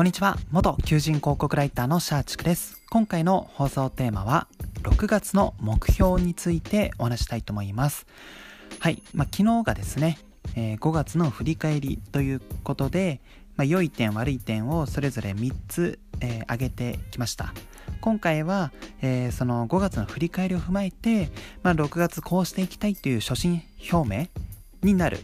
こんにちは。元求人広告ライターのシャーチクです。今回の放送テーマは6月の目標についてお話したいと思います。はい、まあ、昨日がですね、えー、5月の振り返りということで、まあ、良い点悪い点をそれぞれ3つ、えー、挙げてきました。今回は、えー、その5月の振り返りを踏まえて、まあ、6月こうしていきたいという初心表明になる、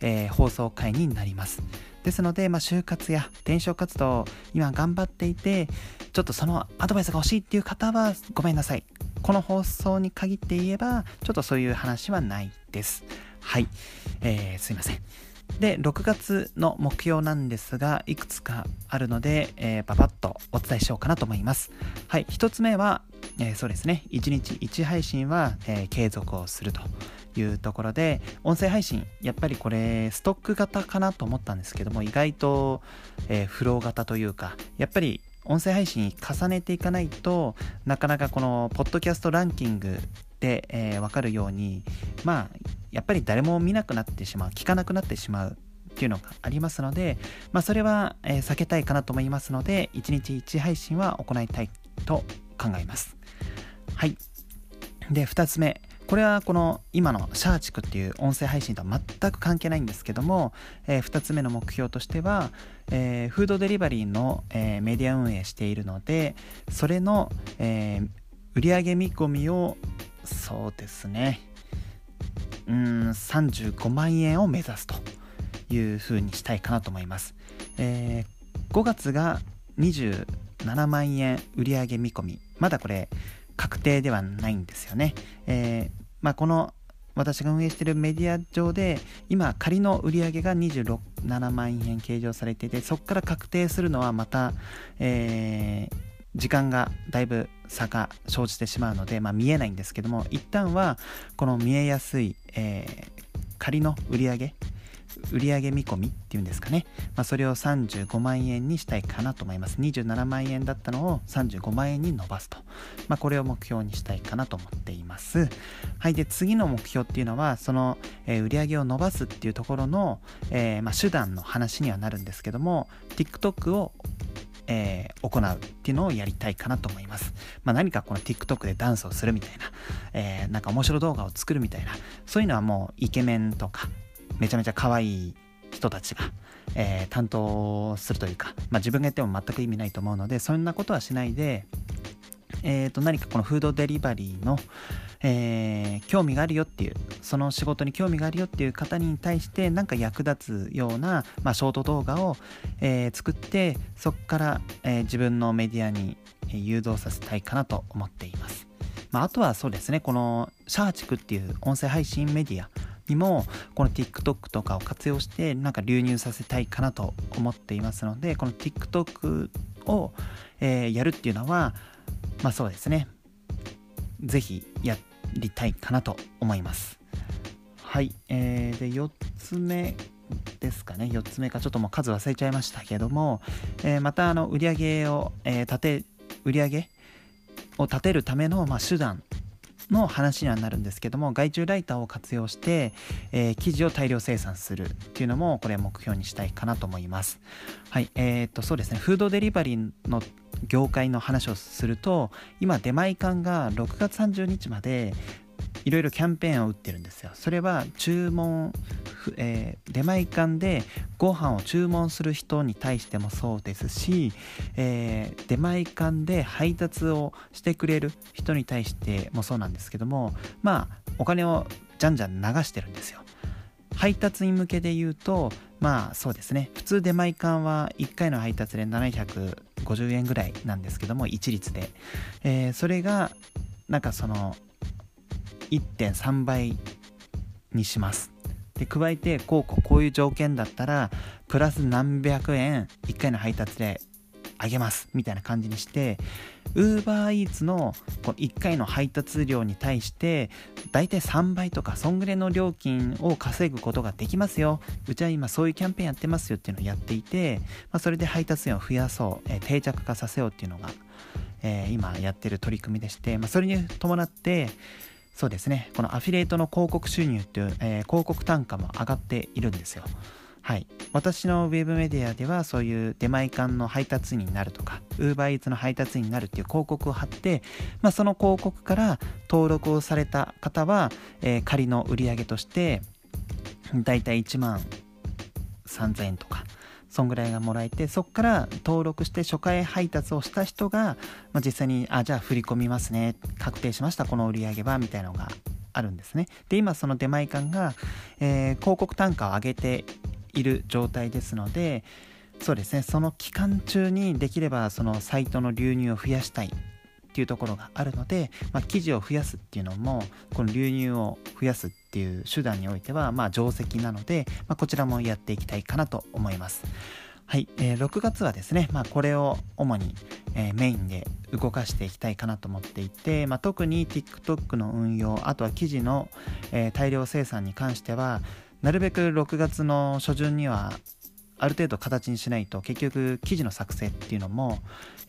えー、放送回になります。ですので、まあ、就活や転職活動今頑張っていてちょっとそのアドバイスが欲しいっていう方はごめんなさい。この放送に限って言えばちょっとそういう話はないです。はい、えー、すいません。で6月の目標なんですがいくつかあるので、えー、パパッとお伝えしようかなと思います。はい。1つ目は、えー、そうですね。1日1配信は、えー、継続をすると。いうところで音声配信やっぱりこれストック型かなと思ったんですけども意外と、えー、フロー型というかやっぱり音声配信重ねていかないとなかなかこのポッドキャストランキングで、えー、分かるようにまあやっぱり誰も見なくなってしまう聞かなくなってしまうっていうのがありますので、まあ、それは、えー、避けたいかなと思いますので1日1配信は行いたいと考えます。はい。で2つ目。これはこの今のシャーチクっていう音声配信とは全く関係ないんですけども、えー、2つ目の目標としては、えー、フードデリバリーの、えー、メディア運営しているのでそれの、えー、売上見込みをそうですねうん35万円を目指すというふうにしたいかなと思います、えー、5月が27万円売上見込み。まだこれ確定ではないんですよね。えー、まあ、この私が運営しているメディア上で今仮の売り上げが27万円計上されていてそこから確定するのはまた、えー、時間がだいぶ差が生じてしまうので、まあ、見えないんですけども一旦はこの見えやすい、えー、仮の売り上げ売上見込みっていうんですかね、まあ、それを35万円にしたいかなと思います。27万円だったのを35万円に伸ばすと、まあ、これを目標にしたいかなと思っています。はいで次の目標っていうのはその、えー、売上を伸ばすっていうところの、えー、まあ、手段の話にはなるんですけども TikTok をえー、行うっていうのをやりたいかなと思います。まあ、何かこの TikTok でダンスをするみたいな、えー、なんか面白動画を作るみたいな、そういうのはもうイケメンとか、めちゃめちゃ可愛い人たちが、えー、担当するというか、まあ、自分がやっても全く意味ないと思うのでそんなことはしないで、えー、と何かこのフードデリバリーの、えー、興味があるよっていうその仕事に興味があるよっていう方に対して何か役立つような、まあ、ショート動画を、えー、作ってそこから、えー、自分のメディアに誘導させたいかなと思っています、まあ、あとはそうですねこのシャーチクっていう音声配信メディアにもこの TikTok とかを活用してなんか流入させたいかなと思っていますのでこの TikTok を、えー、やるっていうのはまあそうですね。是非やりたいかなと思います。はい、えー、で4つ目ですかね。4つ目かちょっともう数忘れちゃいましたけども、えー、またあの売り上げを、えー、立て売り上げを立てるための、まあ、手段の話にはなるんですけども外注ライターを活用して、えー、記事を大量生産するっていうのもこれ目標にしたいかなと思います。はいえー、っとそうですね。フードデリバリーの業界の話をすると今出前館が6月30日までいろいろキャンペーンを打ってるんですよ。それは注文えー、出前館でご飯を注文する人に対してもそうですし、えー、出前館で配達をしてくれる人に対してもそうなんですけどもまあお金をじゃんじゃん流してるんですよ。配達に向けで言うとまあそうですね。普通出前館は1回の配達で750円ぐらいなんですけども一律で、えー、それがなんかその1.3倍にします。で加えてこうこうこういう条件だったらプラス何百円1回の配達であげますみたいな感じにして UberEats のこの1回の配達料に対して大体3倍とかそんぐらいの料金を稼ぐことができますよ。うちは今そういうキャンペーンやってますよっていうのをやっていて、まあ、それで配達員を増やそう、えー、定着化させようっていうのが、えー、今やってる取り組みでして、まあ、それに伴ってそうですね。このアフィリエイトの広告収入っていう、えー、広告単価も上がっているんですよ。はい、私のウェブメディアではそういう出前館の配達員になるとか UberEats の配達員になるっていう広告を貼って、まあ、その広告から登録をされた方は、えー、仮の売り上げとしてだいたい1万3000円とかそんぐらいがもらえてそこから登録して初回配達をした人が、まあ、実際にあじゃあ振り込みますね確定しましたこの売り上げはみたいなのがあるんですね。で今その出前館が、えー、広告単価を上げている状態ですのでそうですねその期間中にできればそのサイトの流入を増やしたいっていうところがあるので、まあ、記事を増やすっていうのもこの流入を増やすっっていう手段においてはまあ定石なので、まあ、こちらもやっていきたいかなと思います。はい、えー、6月はですね、まあ、これを主に、えー、メインで動かしていきたいかなと思っていて、まあ、特に TikTok の運用あとは記事の、えー、大量生産に関してはなるべく6月の初旬にはある程度形にしないと結局記事の作成っていうのも、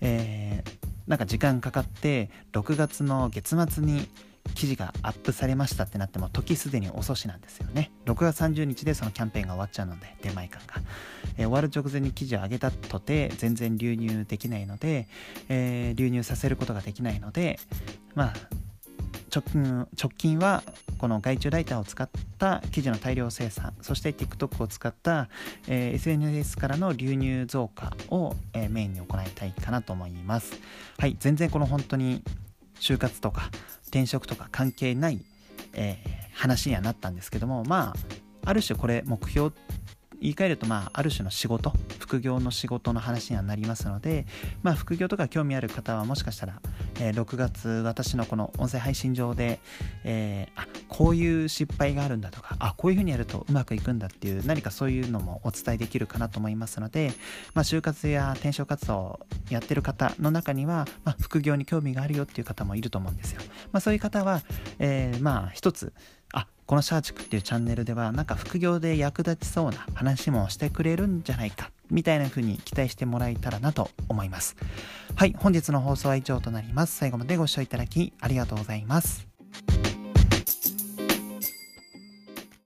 えー、なんか時間かかって6月の月末に記事がアップされましたってなっても時すでに遅しなんですよね。6月30日でそのキャンペーンが終わっちゃうので出前館が、えー、終わる直前に記事を上げたとて全然流入できないので、えー、流入させることができないのでまあ直近直近はこの外注ライターを使った記事の大量生産そして TikTok を使った、えー、SNS からの流入増加を、えー、メインに行いたいかなと思います。はい全然この本当に就活とか転職とか関係ない、えー、話にはなったんですけどもまあある種これ目標言い換えると、まあ、ある種の仕事、副業の仕事の話にはなりますので、まあ、副業とか興味ある方はもしかしたら、えー、6月、私のこの音声配信上で、えー、あ、こういう失敗があるんだとか、あ、こういうふうにやるとうまくいくんだっていう、何かそういうのもお伝えできるかなと思いますので、まあ、就活や転職活動をやってる方の中には、まあ、副業に興味があるよっていう方もいると思うんですよ。まあ、そういう方は、えー、まあ、一つ、あ、このシャーチクっていうチャンネルではなんか副業で役立ちそうな話もしてくれるんじゃないかみたいな風に期待してもらえたらなと思います。はい、本日の放送は以上となります。最後までご視聴いただきありがとうございます。